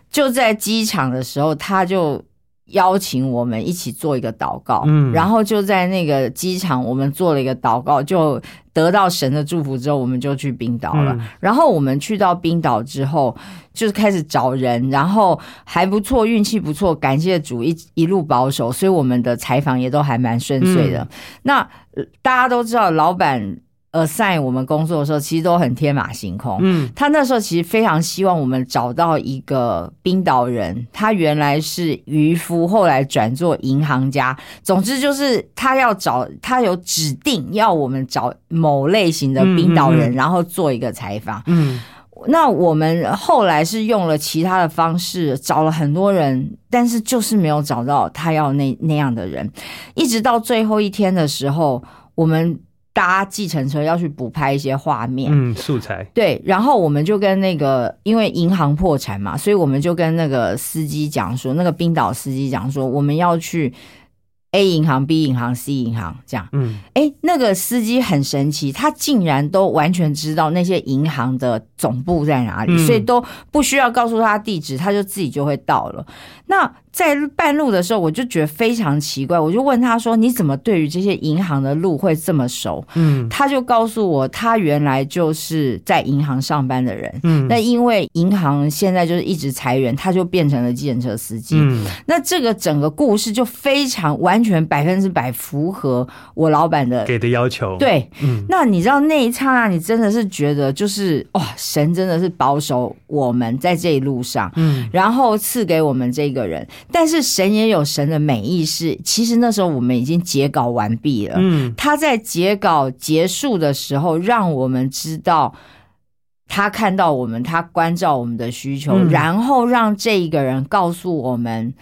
就在机场的时候，他就邀请我们一起做一个祷告，嗯然后就在那个机场，我们做了一个祷告，就得到神的祝福之后，我们就去冰岛了。嗯然后我们去到冰岛之后，就是开始找人，然后还不错，运气不错，感谢主一一路保守，所以我们的采访也都还蛮顺遂的。嗯那呃大家都知道，老板 assign 我们工作的时候，其实都很天马行空。嗯他那时候其实非常希望我们找到一个冰岛人，他原来是渔夫，后来转做银行家。总之就是他要找，他有指定要我们找某类型的冰岛人，嗯嗯嗯然后做一个采访。嗯那我们后来是用了其他的方式，找了很多人，但是就是没有找到他要那那样的人。一直到最后一天的时候，我们搭计程车要去补拍一些画面。嗯，素材。对，然后我们就跟那个，因为银行破产嘛，所以我们就跟那个司机讲说，那个冰岛司机讲说，我们要去 A 银行、B 银行、C 银行这样。嗯哎，那个司机很神奇，他竟然都完全知道那些银行的总部在哪里，嗯所以都不需要告诉他地址，他就自己就会到了。那在半路的时候，我就觉得非常奇怪，我就问他说：“你怎么对于这些银行的路会这么熟？”嗯他就告诉我，他原来就是在银行上班的人。嗯那因为银行现在就是一直裁员，他就变成了计程车司机。嗯那这个整个故事就非常完全百分之百符合我老板的给的要求，，对。嗯那你知道那一刹那，你真的是觉得就是哇，神真的是保守我们在这一路上，嗯然后赐给我们这个人。但是神也有神的美意是，其实那时候我们已经结稿完毕了。嗯他在结稿结束的时候，让我们知道他看到我们，他关照我们的需求，嗯然后让这一个人告诉我们。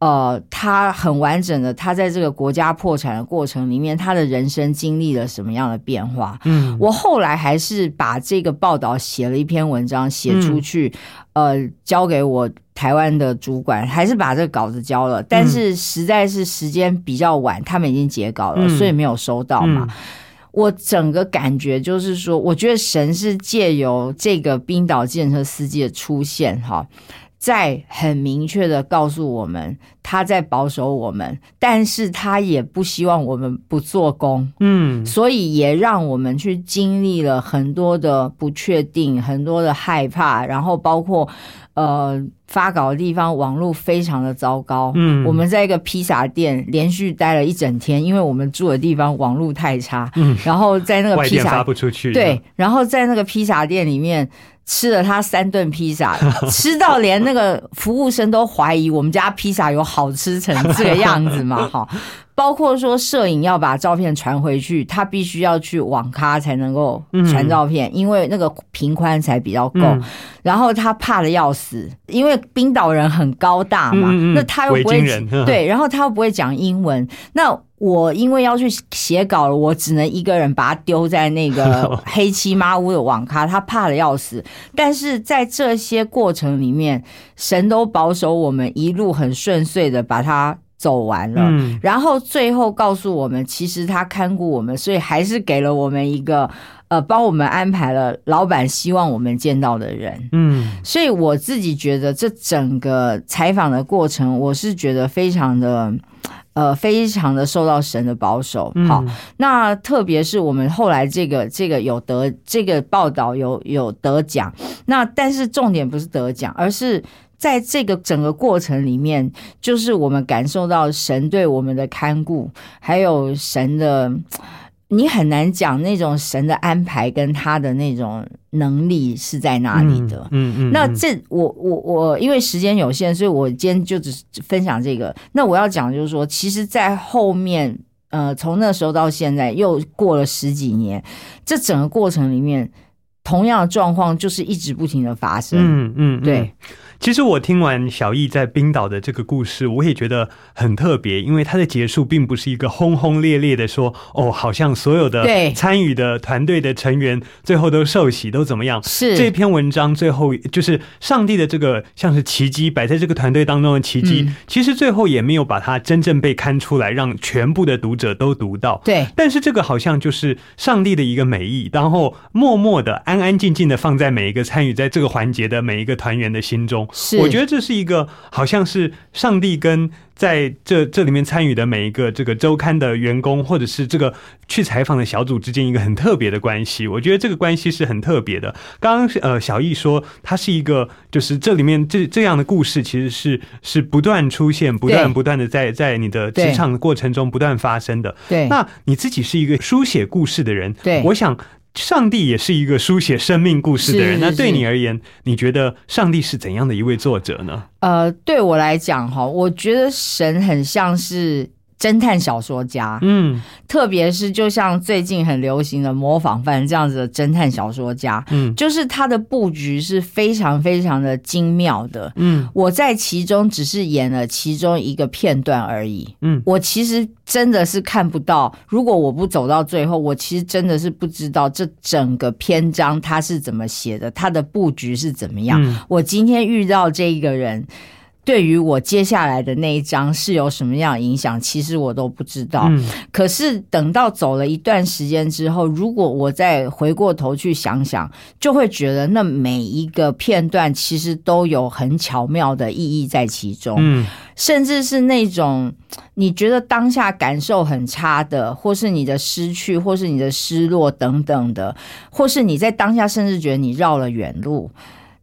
呃，他很完整的，他在这个国家破产的过程里面，他的人生经历了什么样的变化？嗯我后来还是把这个报道写了一篇文章写出去，呃，交给我台湾的主管，还是把这个稿子交了，但是实在是时间比较晚，他们已经截稿了，嗯。所以没有收到嘛。嗯。我整个感觉就是说，我觉得神是借由这个冰岛计程车司机的出现，哈，在很明确的告诉我们，他在保守我们，但是他也不希望我们不做工。嗯所以也让我们去经历了很多的不确定，很多的害怕，然后包括呃发稿的地方网络非常的糟糕。嗯我们在一个披萨店连续待了一整天，因为我们住的地方网络太差。嗯然后在那个披外电发萨不出去，对，然后在那个披萨店里面吃了他三顿披萨，吃到连那个服务生都怀疑我们家披萨有好吃成这个样子嘛？哈，包括说摄影要把照片传回去，他必须要去网咖才能够传照片，因为那个频宽才比较够。嗯。然后他怕的要死，因为冰岛人很高大嘛，那他又不会对，然后他又不会讲英文，那我因为要去写稿了，我只能一个人把他丢在那个 黑漆麻屋的网咖，他怕的要死。但是在这些过程里面，神都保守我们一路很顺遂的把它走完了。嗯然后最后告诉我们，其实他看顾我们，所以还是给了我们一个呃，帮我们安排了老板希望我们见到的人。嗯所以我自己觉得这整个采访的过程，我是觉得非常的。呃，非常的受到神的保守。嗯好，那特别是我们后来这个这个有得这个报道有有得奖，那但是重点不是得奖，而是在这个整个过程里面，就是我们感受到神对我们的看顾，还有神的。你很难讲那种神的安排跟他的那种能力是在哪里的。嗯嗯，嗯那这我我我因为时间有限，所以我今天就只是分享这个。那我要讲就是说，其实，在后面呃，从那时候到现在又过了十几年，这整个过程里面，同样的状况就是一直不停的发生。嗯嗯，嗯对。其实我听完小易在冰岛的这个故事，我也觉得很特别，因为它的结束并不是一个轰轰烈烈的说，哦，好像所有的对参与的团队的成员最后都受洗，都怎么样？是这篇文章最后就是上帝的这个像是奇迹摆在这个团队当中的奇迹，嗯其实最后也没有把它真正被刊出来，让全部的读者都读到。对但是这个好像就是上帝的一个美意，然后默默的、安安静静的放在每一个参与在这个环节的每一个团员的心中。是我觉得这是一个好像是上帝跟在这这里面参与的每一个这个周刊的员工，或者是这个去采访的小组之间一个很特别的关系。我觉得这个关系是很特别的。刚刚呃小易说，它是一个就是这里面这这样的故事，其实是是不断出现、不断不断的在在你的职场的过程中不断发生的。对那你自己是一个书写故事的人，对我想上帝也是一个书写生命故事的人。那对你而言，你觉得上帝是怎样的一位作者呢？呃，对我来讲哈，我觉得神很像是侦探小说家。嗯特别是就像最近很流行的模仿犯这样子的侦探小说家，嗯就是他的布局是非常非常的精妙的。嗯我在其中只是演了其中一个片段而已，嗯我其实真的是看不到。如果我不走到最后，我其实真的是不知道这整个篇章他是怎么写的，他的布局是怎么样。嗯我今天遇到这一个人。对于我接下来的那一章是有什么样的影响，其实我都不知道。嗯可是等到走了一段时间之后，如果我再回过头去想想，就会觉得那每一个片段其实都有很巧妙的意义在其中。嗯甚至是那种你觉得当下感受很差的，或是你的失去，或是你的失落等等的，或是你在当下甚至觉得你绕了远路，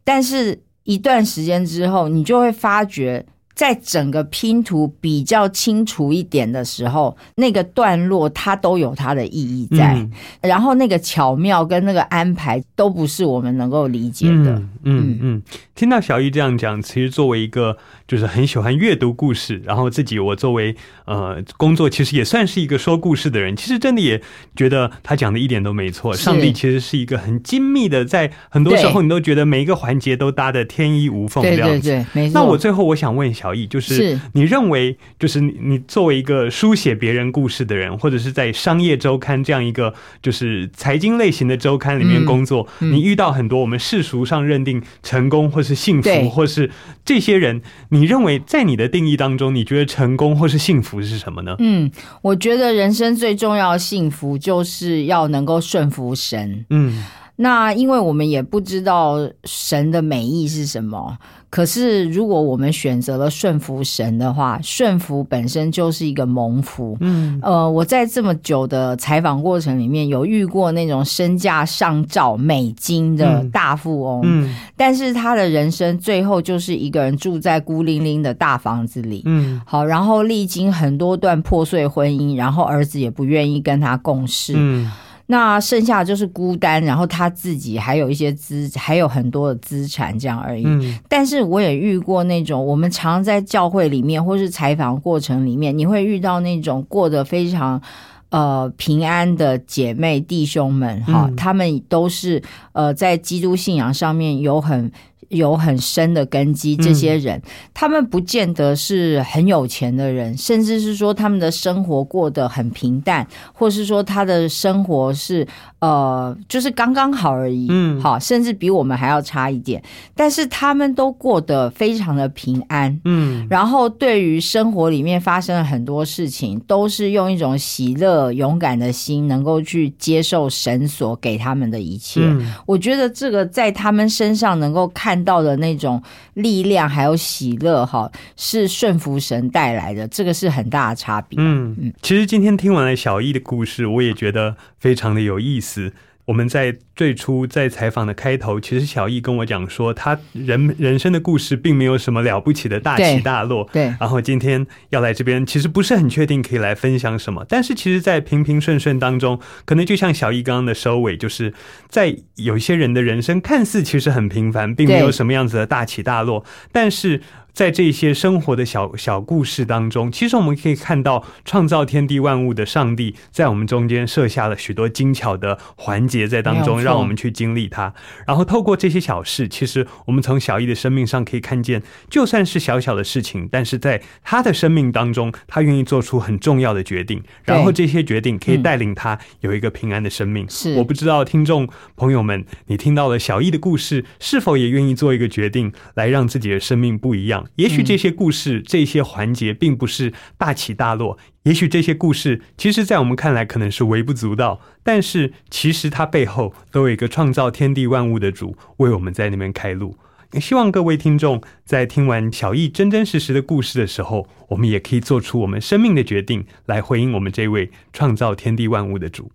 但是一段时间之后，你就会发觉。在整个拼图比较清楚一点的时候，那个段落它都有它的意义在，嗯然后那个巧妙跟那个安排都不是我们能够理解的。嗯嗯嗯，听到小易这样讲，其实作为一个就是很喜欢阅读故事，然后自己我作为呃工作其实也算是一个说故事的人，其实真的也觉得他讲的一点都没错。上帝其实是一个很精密的，在很多时候你都觉得每一个环节都搭的天衣无缝这对样子。对对，没错。那我最后我想问就是是你认为，就是你你作为一个书写别人故事的人，或者是在商业周刊这样一个就是财经类型的周刊里面嗯工作，嗯你遇到很多我们世俗上认定成功或是幸福，或是这些人，你认为在你的定义当中，你觉得成功或是幸福是什么呢？嗯，我觉得人生最重要的幸福就是要能够顺服神。嗯那因为我们也不知道神的美意是什么，可是如果我们选择了顺服神的话，顺服本身就是一个蒙福。嗯。呃，我在这么久的采访过程里面，有遇过那种身价上兆美金的嗯。大富翁，嗯。但是他的人生最后就是一个人住在孤零零的大房子里。嗯。好，然后历经很多段破碎婚姻，然后儿子也不愿意跟他共事，嗯那剩下的就是孤单，然后他自己还有一些资，还有很多的资产这样而已。嗯但是我也遇过那种，我们常在教会里面或是采访过程里面，你会遇到那种过得非常。呃，平安的姐妹弟兄们，哈、嗯他们都是呃，在基督信仰上面有很有很深的根基。这些人，他们不见得是很有钱的人，甚至是说他们的生活过得很平淡，或是说他的生活是呃，就是刚刚好而已。嗯好，甚至比我们还要差一点。但是他们都过得非常的平安。嗯然后，对于生活里面发生了很多事情，都是用一种喜乐、勇敢的心，能够去接受神所给他们的一切。嗯我觉得这个在他们身上能够看看到的那种力量，还有喜乐，哈，是顺服神带来的，这个是很大的差别。嗯，其实今天听完了小易的故事，我也觉得非常的有意思。我们在最初在采访的开头，其实小易跟我讲说，他人人生的故事并没有什么了不起的大起大落。对，然后今天要来这边，其实不是很确定可以来分享什么，但是其实，在平平顺顺当中，可能就像小易刚刚的收尾，就是在有一些人的人生看似其实很平凡，并没有什么样子的大起大落，但是在这些生活的小小故事当中，其实我们可以看到创造天地万物的上帝在我们中间设下了许多精巧的环节在当中，让我们去经历它。然后透过这些小事，其实我们从小易的生命上可以看见，就算是小小的事情，但是在他的生命当中，他愿意做出很重要的决定，然后这些决定可以嗯带领他有一个平安的生命。是我不知道听众朋友们，你听到了小易的故事，是否也愿意做一个决定，来让自己的生命不一样？也许这些故事、这些环节并不是大起大落，也许这些故事，其实在我们看来可能是微不足道，但是其实它背后都有一个创造天地万物的主为我们在那边开路。也希望各位听众在听完小易真真实实的故事的时候，我们也可以做出我们生命的决定，来回应我们这位创造天地万物的主。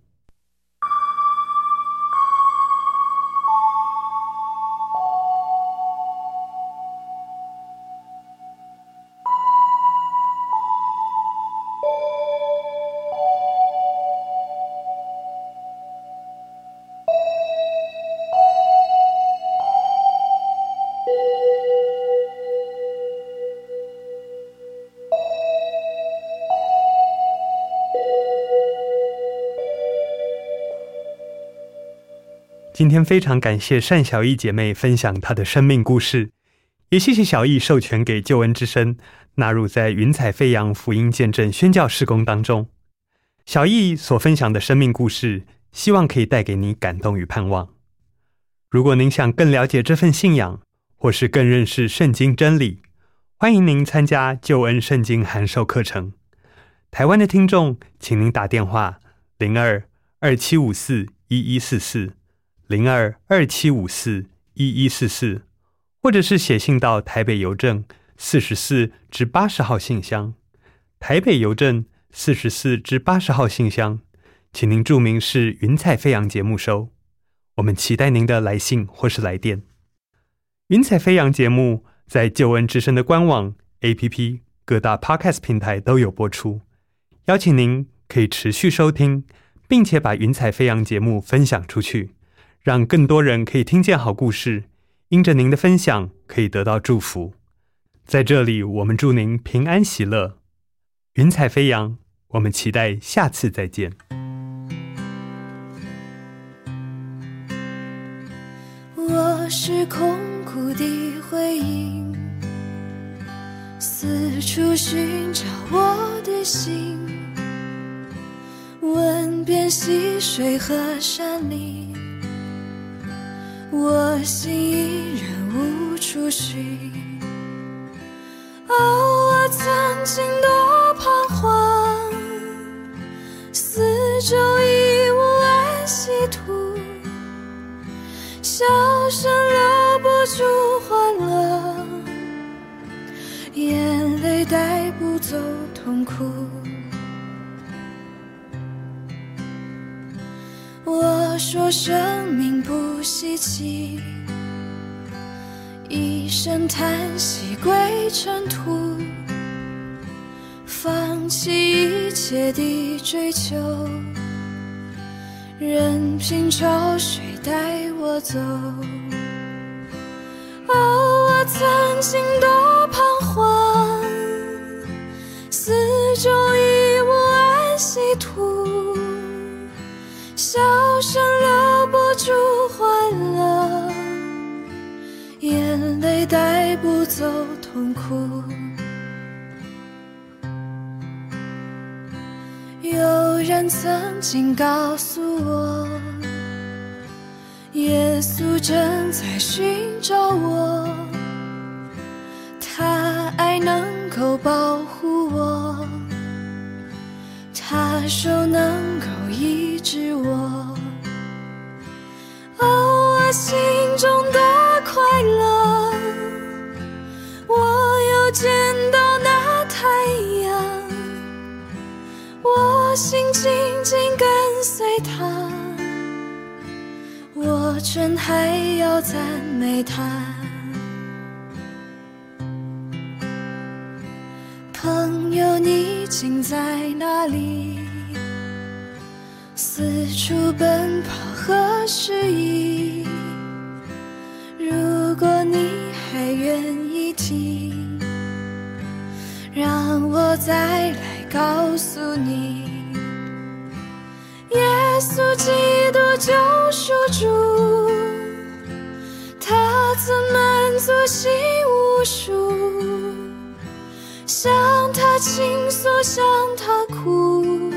今天非常感谢单小艺姐妹分享她的生命故事，也谢谢小艺授权给救恩之声纳入在云彩飞扬福音见证宣教事工当中。小艺所分享的生命故事，希望可以带给你感动与盼望。如果您想更了解这份信仰，或是更认识圣经真理，欢迎您参加救恩圣经函授课程。台湾的听众，请您打电话零二二七五四一一四四零二二七五四一一四四，或者是写信到台北邮政四十四至八十号信箱。台北邮政四十四至八十号信箱，请您注明是“云彩飞扬”节目收。我们期待您的来信或是来电。云彩飞扬节目在救恩之声的官网、APP、各大 Podcast 平台都有播出，邀请您可以持续收听，并且把云彩飞扬节目分享出去，让更多人可以听见好故事。因着您的分享，可以得到祝福。在这里，我们祝您平安喜乐。云彩飞扬，我们期待下次再见。我是空谷的回音，四处寻找我的心，问遍溪水和山林，我心依然无处寻。哦，我曾经多彷徨，四周已无安息土。笑声留不住欢乐，眼泪带不走痛苦。说生命不稀奇，一声叹息归尘土，放弃一切的追求。任凭潮水带我走。哦，我曾经多走痛苦。有人曾经告诉我，耶稣正在寻找我，他爱能够保护我，他手能够医治我。哦，我心中心紧紧跟随他，我真还要赞美他。朋友，你竟在哪里？四处奔跑和失意。如果你还愿意听，让我再来。告诉你，耶稣基督救赎主，他曾满足心无数，向他倾诉，向他哭，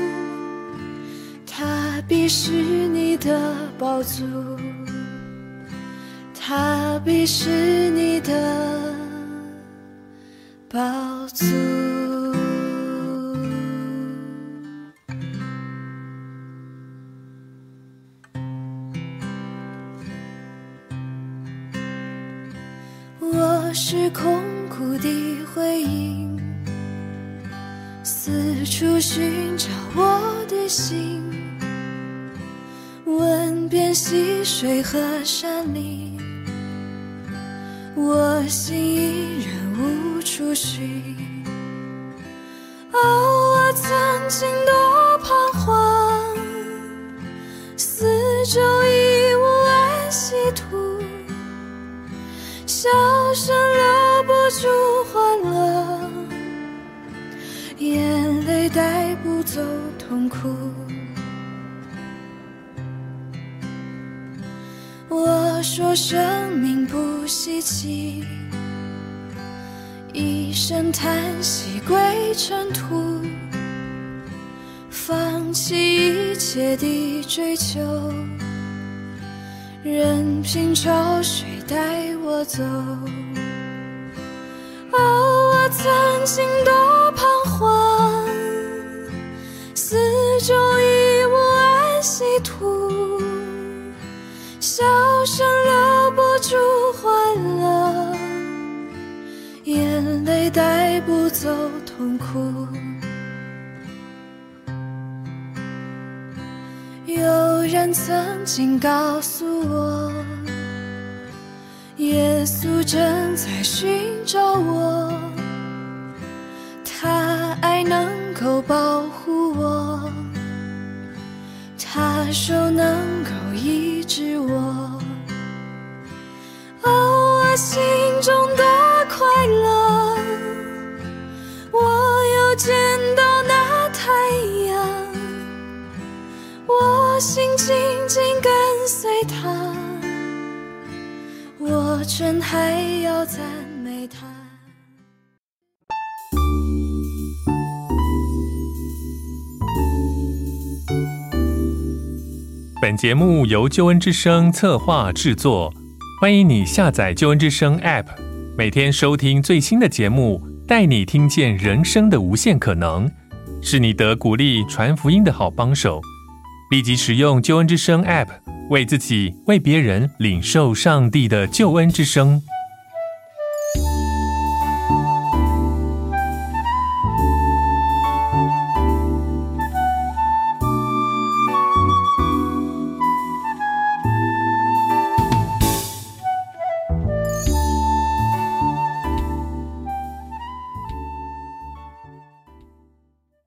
他必是你的宝足，他必是你的宝足。是空谷的回音，四处寻找我的心，问遍溪水和山林，我心依然无处寻。哦，我曾经多彷徨，四周已无安息土。笑声留不住欢乐，眼泪带不走痛苦。我说生命不稀奇，一声叹息归尘土，放弃一切的追求。任凭潮水带我走。哦，我心多彷徨，四周已无安息土，笑声留不住欢乐，眼泪带不走痛苦。人曾经告诉我，耶稣正在寻找我，他爱能够保护我，他手能够医治我。哦，我心中多快乐，我又见到我心紧紧跟随他，我真还要赞美他。本节目由救恩之声策划制作，欢迎你下载救恩之声 App，每天收听最新的节目，带你听见人生的无限可能，是你得鼓励传福音的好帮手。立即使用救恩之声 App，为自己、为别人领受上帝的救恩之声。